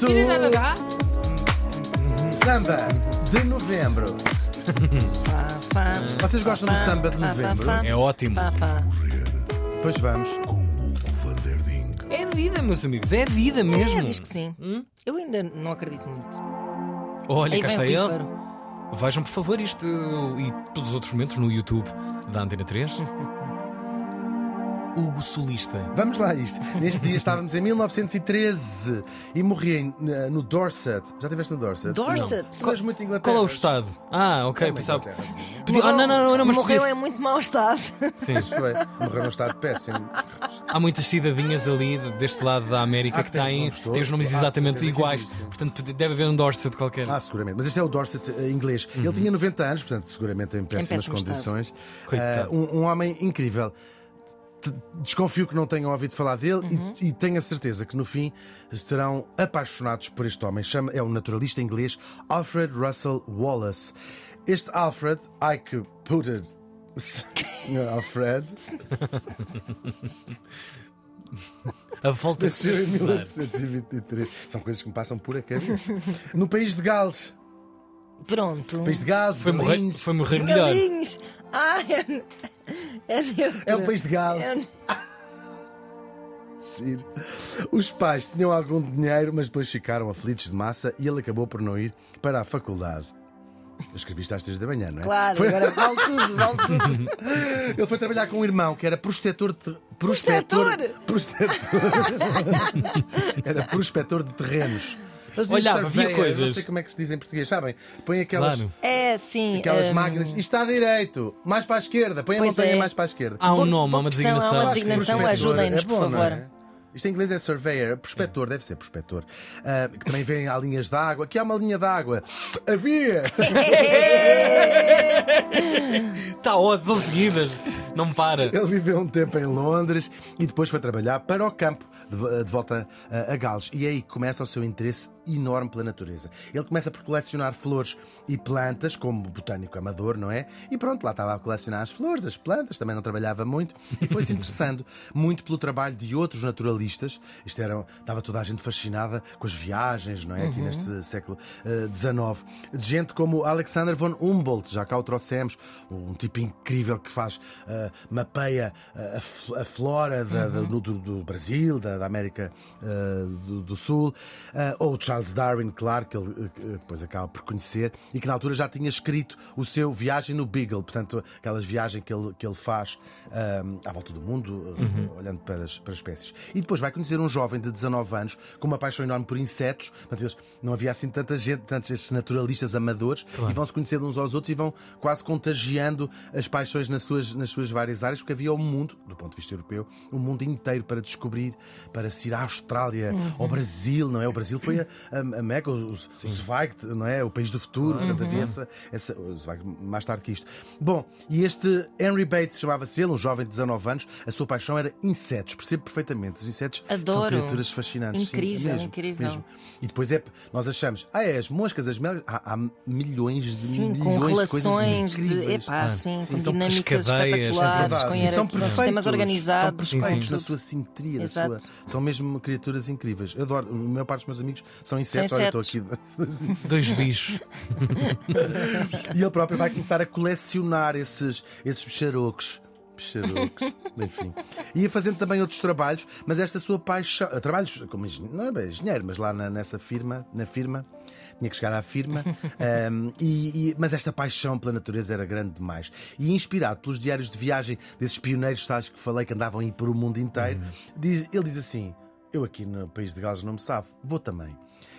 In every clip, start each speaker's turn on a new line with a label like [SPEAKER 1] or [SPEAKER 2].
[SPEAKER 1] to Samba de Novembro. Vocês gostam do samba de novembro?
[SPEAKER 2] É ótimo.
[SPEAKER 1] Pois vamos.
[SPEAKER 2] É vida, meus amigos, é vida
[SPEAKER 3] É,
[SPEAKER 2] mesmo.
[SPEAKER 3] diz que sim. Eu ainda não acredito muito.
[SPEAKER 2] Olha,
[SPEAKER 3] Aí
[SPEAKER 2] cá está ele. Vejam, por favor, isto e todos os outros momentos no YouTube da Antena 3. Hugo Solista.
[SPEAKER 1] Vamos lá a isto. Neste dia estávamos em 1913 e morri no Dorset. Já estiveste no Dorset?
[SPEAKER 3] Dorset?
[SPEAKER 1] Não. Não és muito Inglaterra.
[SPEAKER 2] Qual é o estado? Ah, ok,
[SPEAKER 1] É
[SPEAKER 2] pensava. Ah, não, não, não, mas
[SPEAKER 3] Morreu
[SPEAKER 2] podia-
[SPEAKER 3] em muito mau estado.
[SPEAKER 2] Sim.
[SPEAKER 1] Foi. Morreu num estado péssimo.
[SPEAKER 2] Há muitas cidadinhas ali deste lado da América
[SPEAKER 1] Ah,
[SPEAKER 2] que
[SPEAKER 1] que têm
[SPEAKER 2] têm,
[SPEAKER 1] os nomes Ah,
[SPEAKER 2] exatamente iguais. Portanto, deve haver um Dorset qualquer.
[SPEAKER 1] Ah, seguramente. Mas este é o Dorset eh, inglês. Ele tinha 90 anos, portanto, seguramente em péssimas condições. Um, um homem incrível. Desconfio que não tenham ouvido falar dele e- e, tenho a certeza que no fim estarão apaixonados por este homem. Chama, é o naturalista inglês Alfred Russel Wallace. Este Alfred, I que put it. Sr. Alfred,
[SPEAKER 2] A volta
[SPEAKER 1] em
[SPEAKER 2] de
[SPEAKER 1] 1823. São coisas que me passam por a cabeça. No país de Gales.
[SPEAKER 3] Pronto.
[SPEAKER 1] País de Gales,
[SPEAKER 2] foi morrer, foi morrer melhor.
[SPEAKER 3] Galinhos. Ah, é, é neutro.
[SPEAKER 1] É o país de Gales.
[SPEAKER 3] É-
[SPEAKER 1] Giro. Os pais tinham algum dinheiro, mas depois ficaram aflitos de massa e ele acabou por não ir para a faculdade. Eu escrevi isto às três da manhã, não é?
[SPEAKER 3] Claro,
[SPEAKER 1] Foi-
[SPEAKER 3] agora vale tudo, vale tudo.
[SPEAKER 1] Ele foi trabalhar com um irmão que era prostetor de.
[SPEAKER 3] Prostetor?
[SPEAKER 1] Prostetor. era prospector de terrenos. Eles
[SPEAKER 2] Olhava, via
[SPEAKER 1] eu Não
[SPEAKER 2] coisas.
[SPEAKER 1] sei como é que se diz em português, sabem? Põe aquelas.
[SPEAKER 2] Claro.
[SPEAKER 3] É, sim.
[SPEAKER 1] Aquelas
[SPEAKER 3] hum,
[SPEAKER 1] máquinas. Isto está direito, mais para a esquerda. Põe a
[SPEAKER 3] Pois
[SPEAKER 1] montanha
[SPEAKER 3] é.
[SPEAKER 1] mais para a esquerda.
[SPEAKER 2] Há um nome, há uma
[SPEAKER 3] questão, há
[SPEAKER 2] designação.
[SPEAKER 3] uma designação, ajudem-nos,
[SPEAKER 1] É
[SPEAKER 3] por
[SPEAKER 1] não
[SPEAKER 3] favor.
[SPEAKER 1] é? Isto em inglês é surveyor, prospector, deve ser prospector. Ah, que também vem há linhas de água. Aqui há uma linha de água. Havia!
[SPEAKER 2] Está ótimo, são seguidas. Não para.
[SPEAKER 1] Ele viveu um tempo em Londres e depois foi trabalhar para o campo, de, de volta a, a Gales. E é aí que começa o seu interesse enorme pela natureza. Ele começa por colecionar flores e plantas, como botânico amador, não é? E pronto, lá estava a colecionar as flores, as plantas, também não trabalhava muito e foi-se interessando muito pelo trabalho de outros naturalistas. Isto era, estava toda a gente fascinada com as viagens, não é? Aqui neste século XIX. de gente como Alexander von Humboldt, já cá o trouxemos, um tipo incrível que faz, ah, mapeia ah, a, a flora da- da- do, do- do Brasil, da, da América ah, do, do Sul, Ah, ou Charles Darwin, claro, que ele eh, depois acaba por conhecer, e que na altura já tinha escrito o seu Viagem no Beagle, portanto, aquelas viagens que ele, que ele faz à volta do mundo, ah, olhando para as, para as espécies. E depois vai conhecer um jovem de 19 anos com uma paixão enorme por insetos, portanto, não havia assim tanta gente, tantos estes naturalistas amadores, e vão se conhecendo uns aos outros e vão quase contagiando as paixões nas suas, nas suas várias áreas, porque havia um mundo, do ponto de vista europeu, um mundo inteiro para descobrir, para se ir à Austrália, ao Brasil, não é? O Brasil foi a, a, a Mega, o, o Zweig, não é? O país do futuro, portanto havia essa, essa o Zweig mais tarde que isto. Bom, e este Henry Bates chamava-se ele, um jovem de 19 anos, a sua paixão era insetos, percebo perfeitamente. Os insetos são
[SPEAKER 3] Adoro.
[SPEAKER 1] criaturas fascinantes. sim,
[SPEAKER 3] Incrível,
[SPEAKER 1] mesmo,
[SPEAKER 3] incrível.
[SPEAKER 1] mesmo. E depois é, nós achamos, ah, é as moscas, as mel, há, há milhões de
[SPEAKER 3] Sim,
[SPEAKER 1] milhões
[SPEAKER 3] com
[SPEAKER 1] de
[SPEAKER 3] relações
[SPEAKER 1] coisas
[SPEAKER 3] de.
[SPEAKER 1] incríveis.
[SPEAKER 3] Epá,
[SPEAKER 2] Ah,
[SPEAKER 3] sim,
[SPEAKER 2] sim,
[SPEAKER 3] com
[SPEAKER 2] são
[SPEAKER 3] dinâmicas espetaculares,
[SPEAKER 2] é
[SPEAKER 3] com,
[SPEAKER 1] são perfeitos,
[SPEAKER 3] sistemas organizados.
[SPEAKER 1] São perfeitos na sua simetria, na
[SPEAKER 3] Exato.
[SPEAKER 1] sua, são mesmo criaturas incríveis. Eu adoro, a maior parte dos meus amigos são insetos.
[SPEAKER 3] São
[SPEAKER 1] Olha, estou aqui.
[SPEAKER 2] Dois bichos.
[SPEAKER 1] e ele próprio vai começar a colecionar esses, esses bicharocos. Bicharocos, enfim. Ia fazendo também outros trabalhos, mas esta sua paixão. Trabalhos como engenheiro, não é bem engenheiro, mas lá na- nessa firma, na firma, tinha que chegar à firma. um, e- e- mas esta paixão pela natureza era grande demais. E inspirado pelos diários de viagem desses pioneiros tais que falei que andavam aí por o mundo inteiro, diz- ele diz assim: Eu aqui no país de Gales não me safo, vou também.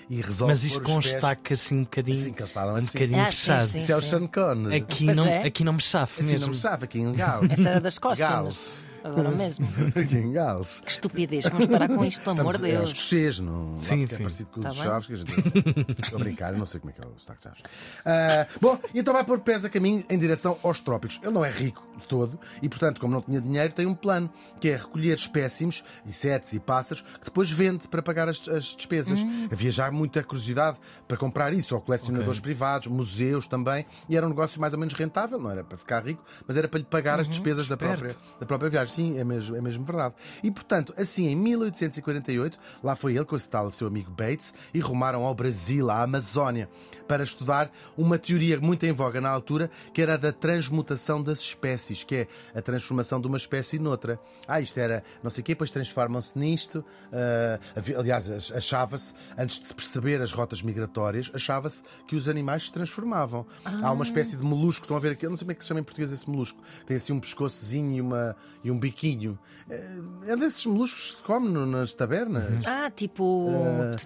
[SPEAKER 1] E resolve
[SPEAKER 2] Mas isto com um
[SPEAKER 1] pés-
[SPEAKER 2] destaque assim um bocadinho.
[SPEAKER 1] Assim que eles estavam
[SPEAKER 2] um
[SPEAKER 1] assim.
[SPEAKER 2] bocadinho
[SPEAKER 3] Ah, sim,
[SPEAKER 2] fechado.
[SPEAKER 3] sim.
[SPEAKER 1] Isso é o Sean Connery.
[SPEAKER 2] Aqui
[SPEAKER 3] Pois
[SPEAKER 2] não,
[SPEAKER 3] é.
[SPEAKER 2] aqui não me chafo
[SPEAKER 1] Assim não me sabe, aqui em Gales.
[SPEAKER 3] Essa era da Escócia,
[SPEAKER 1] Gales.
[SPEAKER 3] Agora mesmo.
[SPEAKER 1] Gales.
[SPEAKER 3] Que estupidez, vamos parar com isto, pelo amor de
[SPEAKER 1] É
[SPEAKER 3] Deus.
[SPEAKER 1] escocês, não?
[SPEAKER 2] Sim, sim.
[SPEAKER 1] É parecido com o
[SPEAKER 3] Tá
[SPEAKER 1] dos. Chaves, que a gente. Estou a brincar, eu não sei como é que é o sotaque de Chaves. Ah, bom, então vai pôr pés a caminho em direção aos trópicos. Ele não é rico de todo e, portanto, como não tinha dinheiro, tem um plano que é recolher espécimes, insetos e pássaros, que depois vende para pagar as, as despesas.
[SPEAKER 3] Hum.
[SPEAKER 1] A viajar muita curiosidade para comprar isso, ou colecionadores
[SPEAKER 2] Ok.
[SPEAKER 1] privados, museus também, e era um negócio mais ou menos rentável, não era para ficar rico, mas era para lhe pagar as despesas da própria, da própria viagem. Sim, é mesmo, é mesmo verdade. E portanto, assim, em 1848, lá foi ele com esse tal seu amigo Bates e rumaram ao Brasil, à Amazónia, para estudar uma teoria muito em voga na altura, que era a da transmutação das espécies, que é a transformação de uma espécie noutra. Ah, isto era não sei o quê, depois transformam-se nisto. ah, havia- aliás, ach- achava-se, antes de se perceber as rotas migratórias, achava-se que os animais se transformavam. Há uma espécie de molusco, estão a ver aqui, eu não sei como é que se chama em português esse molusco, tem assim um pescoçozinho e, uma, e um biquinho. É, é desses moluscos que se come nas tabernas.
[SPEAKER 3] Ah, tipo.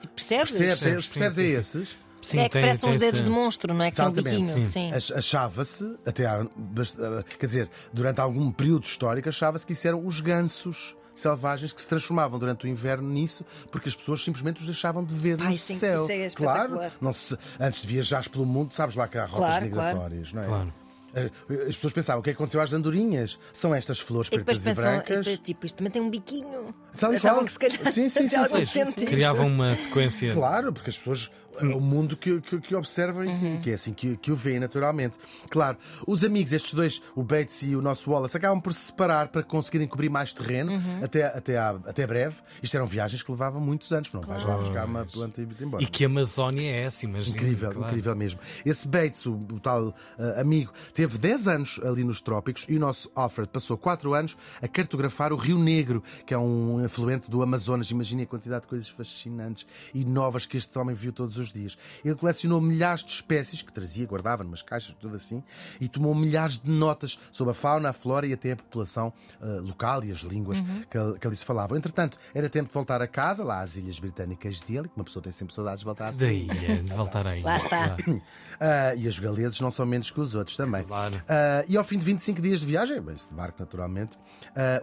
[SPEAKER 3] tu percebes?
[SPEAKER 1] Percebes?
[SPEAKER 2] Sim,
[SPEAKER 1] Percebes, percebes
[SPEAKER 2] sim,
[SPEAKER 1] é
[SPEAKER 2] sim.
[SPEAKER 1] esses?
[SPEAKER 2] Sim,
[SPEAKER 3] é que
[SPEAKER 2] tem-
[SPEAKER 3] parece uns
[SPEAKER 2] tem
[SPEAKER 3] dedos
[SPEAKER 2] esse-
[SPEAKER 3] de monstro, não é? Que tem um biquinho.
[SPEAKER 2] sim.
[SPEAKER 3] Sim.
[SPEAKER 1] Ach- Achava-se, até há ah, quer dizer, durante algum período histórico, achava-se que isso eram os gansos selvagens que se transformavam durante o inverno nisso, porque as pessoas simplesmente os deixavam de ver
[SPEAKER 3] Ai,
[SPEAKER 1] no
[SPEAKER 3] sim,
[SPEAKER 1] céu.
[SPEAKER 3] isso é
[SPEAKER 1] claro, não se, antes de viajares pelo mundo, sabes lá que há rotas
[SPEAKER 3] Claro, claro.
[SPEAKER 1] migratórias, não é?
[SPEAKER 2] Claro.
[SPEAKER 1] Ah, As pessoas pensavam, o que é que aconteceu às andorinhas? São estas flores
[SPEAKER 3] E
[SPEAKER 1] pretas e,
[SPEAKER 3] pensam, e
[SPEAKER 1] brancas.
[SPEAKER 3] depois, tipo, isto também tem um biquinho.
[SPEAKER 1] Sabe
[SPEAKER 3] Achavam
[SPEAKER 1] qual?
[SPEAKER 3] que se calhar
[SPEAKER 1] Sim, sim, sim, sim, sim.
[SPEAKER 2] Criavam uma sequência.
[SPEAKER 1] Claro, porque as pessoas. É o mundo que, que, que observam e que- que, é assim que, que o veem naturalmente. Claro, os amigos, estes dois, o Bates e o nosso Wallace, acabam por se separar para conseguirem cobrir mais terreno até, até, à- até breve. Isto eram viagens que levavam muitos anos, não vais lá buscar uma planta e ir embora.
[SPEAKER 2] E que a Amazónia é essa, imagina.
[SPEAKER 1] Incrível,
[SPEAKER 2] claro.
[SPEAKER 1] incrível mesmo. Esse Bates, o, o tal ah, amigo, teve 10 anos ali nos trópicos e o nosso Alfred passou 4 anos a cartografar o Rio Negro, que é um afluente do Amazonas. Imaginem a quantidade de coisas fascinantes e novas que este homem viu todos os dias. Ele colecionou milhares de espécies que trazia, guardava numas caixas, tudo assim, e tomou milhares de notas sobre a fauna, a flora e até a população ah, local e as línguas que, ali- que ali se falavam. Entretanto, era tempo de voltar a casa, lá às Ilhas Britânicas dele, que uma pessoa tem sempre saudades de voltar a
[SPEAKER 2] Daí, é, de voltar aí.
[SPEAKER 3] Lá está.
[SPEAKER 1] Ah, e os galeses não são menos que os outros também.
[SPEAKER 2] Claro.
[SPEAKER 1] Ah, e ao fim de 25 dias de viagem, bem, de barco naturalmente,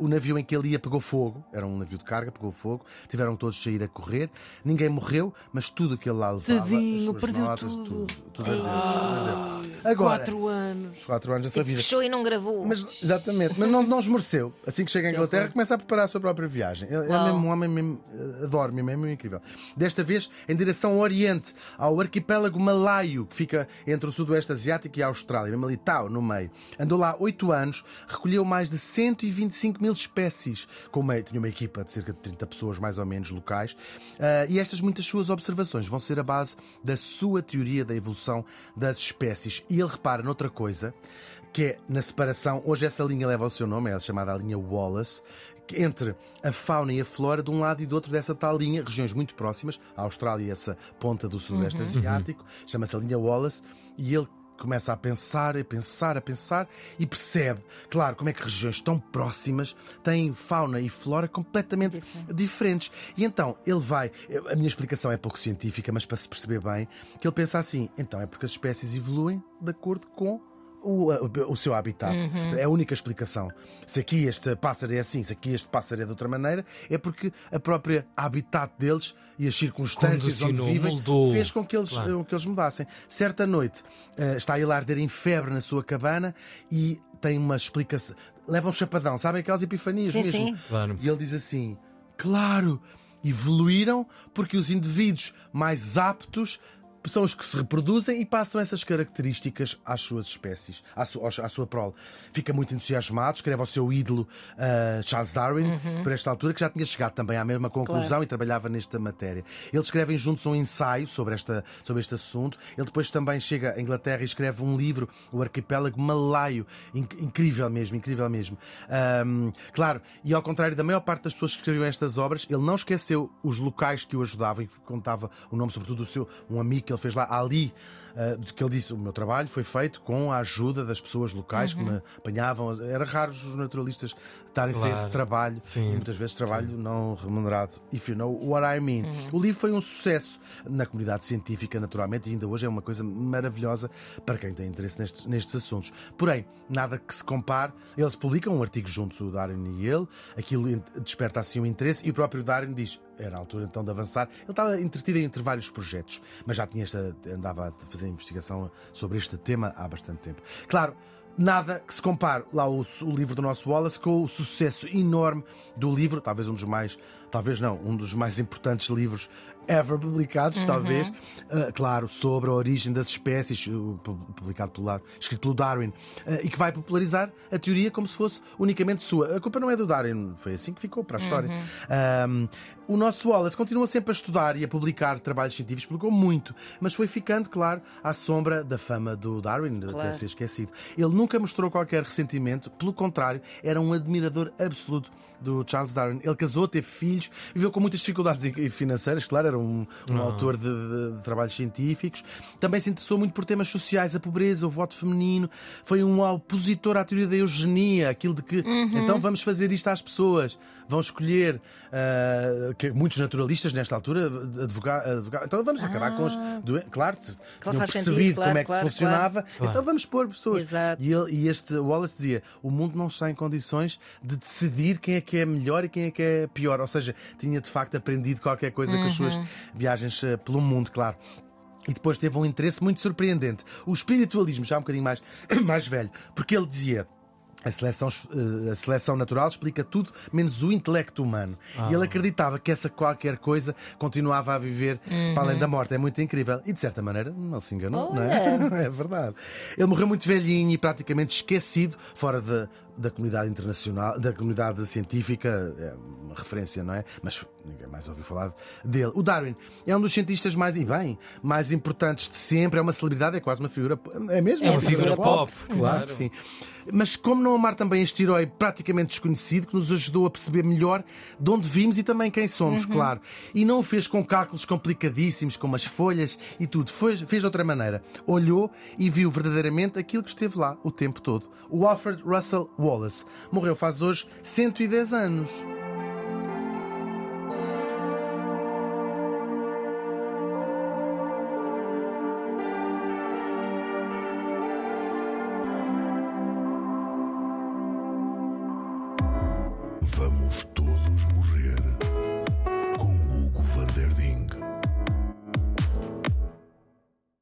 [SPEAKER 1] o navio em que ele ia pegou fogo, era um navio de carga, pegou fogo, tiveram todos de sair a correr, ninguém morreu, mas tudo o que ele lá levava,
[SPEAKER 2] Tadinho, perdeu
[SPEAKER 1] notas,
[SPEAKER 2] tudo.
[SPEAKER 1] tudo, ardeu. Agora,
[SPEAKER 2] Quatro anos.
[SPEAKER 1] quatro anos da sua
[SPEAKER 3] Tipo,
[SPEAKER 1] vida.
[SPEAKER 3] fechou e não gravou.
[SPEAKER 1] Mas, exatamente, mas não, não esmoreceu. Assim que chega à Inglaterra, começa a preparar a sua própria viagem. Ele é mesmo um homem mesmo, eh, adoro mesmo, é mesmo incrível. Desta vez em direção ao Oriente, ao arquipélago malaio, que fica entre o Sudoeste Asiático e a Austrália, mesmo ali tal, no meio. Andou lá oito anos, recolheu mais de 125 mil espécies. Com uma, tinha uma equipa de cerca de 30 pessoas, mais ou menos, locais. Ah, e estas muitas suas observações vão ser a base da sua teoria da evolução das espécies. E ele repara noutra coisa que é na separação, hoje essa linha leva o seu nome, é chamada a linha Wallace, que entre a fauna e a flora de um lado e do outro dessa tal linha, regiões muito próximas, a Austrália e essa ponta do Sudoeste Asiático, chama-se a linha Wallace, e ele começa a pensar, a pensar, a pensar e percebe, claro, como é que regiões tão próximas têm fauna e flora completamente diferentes. E então ele vai, a minha explicação é pouco científica, mas para se perceber bem, que ele pensa assim: então é porque as espécies evoluem de acordo com o, o seu habitat. É a única explicação. Se aqui este pássaro é assim, se aqui este pássaro é de outra maneira, é porque a própria habitat deles e as circunstâncias onde vivem
[SPEAKER 2] moldou.
[SPEAKER 1] fez com que eles,
[SPEAKER 2] Claro.
[SPEAKER 1] que eles mudassem. Certa noite eh, está ele a arder em febre na sua cabana e tem uma explicação. Leva um chapadão, sabem aquelas epifanias
[SPEAKER 3] Sim,
[SPEAKER 1] mesmo?
[SPEAKER 3] sim.
[SPEAKER 2] Claro.
[SPEAKER 1] E ele diz assim: claro, evoluíram porque os indivíduos mais aptos são os que se reproduzem e passam essas características às suas espécies, à, su- à sua prole. Fica muito entusiasmado, escreve ao seu ídolo ah, Charles Darwin, por esta altura, que já tinha chegado também à mesma conclusão
[SPEAKER 3] Claro.
[SPEAKER 1] e trabalhava nesta matéria. Eles escrevem juntos um ensaio sobre, esta, sobre este assunto. Ele depois também chega à Inglaterra e escreve um livro, O Arquipélago Malaio. Inc- incrível mesmo, incrível mesmo. Ahm, claro, e ao contrário da maior parte das pessoas que escreviam estas obras, ele não esqueceu os locais que o ajudavam e contava o nome, sobretudo, do seu um amigo que ele fez lá, Ali. ah, que ele disse: O meu trabalho foi feito com a ajuda das pessoas locais que me apanhavam. Era raro os naturalistas estarem sem
[SPEAKER 2] Claro.
[SPEAKER 1] esse trabalho
[SPEAKER 2] Sim.
[SPEAKER 1] e muitas vezes trabalho não remunerado. If you know what I mean. O livro foi um sucesso na comunidade científica, naturalmente, e ainda hoje é uma coisa maravilhosa para quem tem interesse nestes, nestes assuntos. Porém, nada que se compare. Eles publicam um artigo juntos, o Darwin e ele, aquilo desperta assim um interesse, e o próprio Darwin diz: era a altura então de avançar. Ele estava entretido entre vários projetos, mas já tinha esta, andava a fazer investigação sobre este tema há bastante tempo. Claro. Nada que se compare lá o, o livro do nosso Wallace com o sucesso enorme do livro, talvez um dos mais, talvez não, um dos mais importantes livros ever publicados, talvez. Uh, claro, sobre a origem das espécies, pu- publicado pelo, escrito pelo Darwin, uh, e que vai popularizar a teoria como se fosse unicamente sua. A culpa não é do Darwin, foi assim que ficou para a história. Um, o nosso Wallace continua sempre a estudar e a publicar trabalhos científicos, publicou muito, mas foi ficando, claro, à sombra da fama do Darwin,
[SPEAKER 3] Claro.
[SPEAKER 1] até ser esquecido. Ele nunca mostrou qualquer ressentimento, pelo contrário, era um admirador absoluto do Charles Darwin. Ele casou, teve filhos, viveu com muitas dificuldades financeiras, claro, era um, um autor de, de- de trabalhos científicos. Também se interessou muito por temas sociais, a pobreza, o voto feminino. Foi um opositor à teoria da eugenia, aquilo de que então vamos fazer isto às pessoas, vão escolher ah, que muitos naturalistas nesta altura advogar, então vamos acabar com os doen- claro, t- tinham percebido
[SPEAKER 3] sentido, claro,
[SPEAKER 1] como é que
[SPEAKER 3] claro,
[SPEAKER 1] funcionava, então vamos pôr pessoas.
[SPEAKER 3] Exato.
[SPEAKER 1] E, ele- e este Wallace dizia: o mundo não está em condições de decidir quem é que é melhor e quem é que é pior. Ou seja, tinha de facto aprendido qualquer coisa com as suas viagens eh, pelo mundo, claro. E depois teve um interesse muito surpreendente. O espiritualismo, já um bocadinho mais, mais velho, porque ele dizia. A seleção, eh, a seleção natural explica tudo, menos o intelecto humano. E ele acreditava que essa qualquer coisa continuava a viver para além da morte. É muito incrível. E de certa maneira, não se enganou, não é? É verdade. Ele morreu muito velhinho e praticamente esquecido, fora da, da comunidade internacional, da comunidade científica. É uma referência, não é? Mas ninguém mais ouviu falar dele. O Darwin é um dos cientistas mais, e bem, mais importantes de sempre. É uma celebridade, é quase uma figura. É mesmo?
[SPEAKER 3] É uma figura
[SPEAKER 2] pop,
[SPEAKER 1] Claro
[SPEAKER 2] claro.
[SPEAKER 1] que sim. Mas como não amar também este herói praticamente desconhecido que nos ajudou a perceber melhor de onde vimos e também quem somos, claro. E não o fez com cálculos complicadíssimos, como as folhas e tudo. Foi- fez de outra maneira. Olhou e viu verdadeiramente aquilo que esteve lá o tempo todo. O Alfred Russel Wallace morreu faz hoje 110 anos.